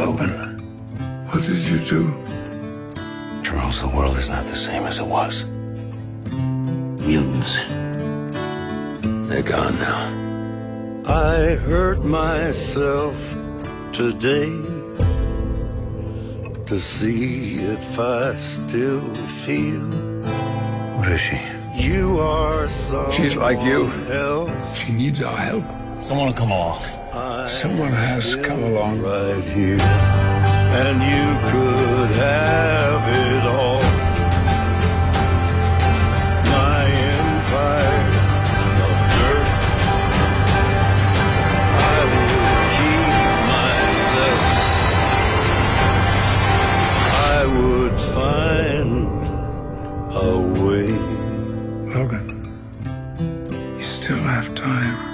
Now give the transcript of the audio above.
Logan, what did you do? Charles, the world is not the same as it was. Mutants. They're gone now. I hurt myself today to see if I still feel What is she? You are someone She's like you. else. She needs our help. Someone will come along. Someone has come along. right here, and you could have it all. Logan, you still have time.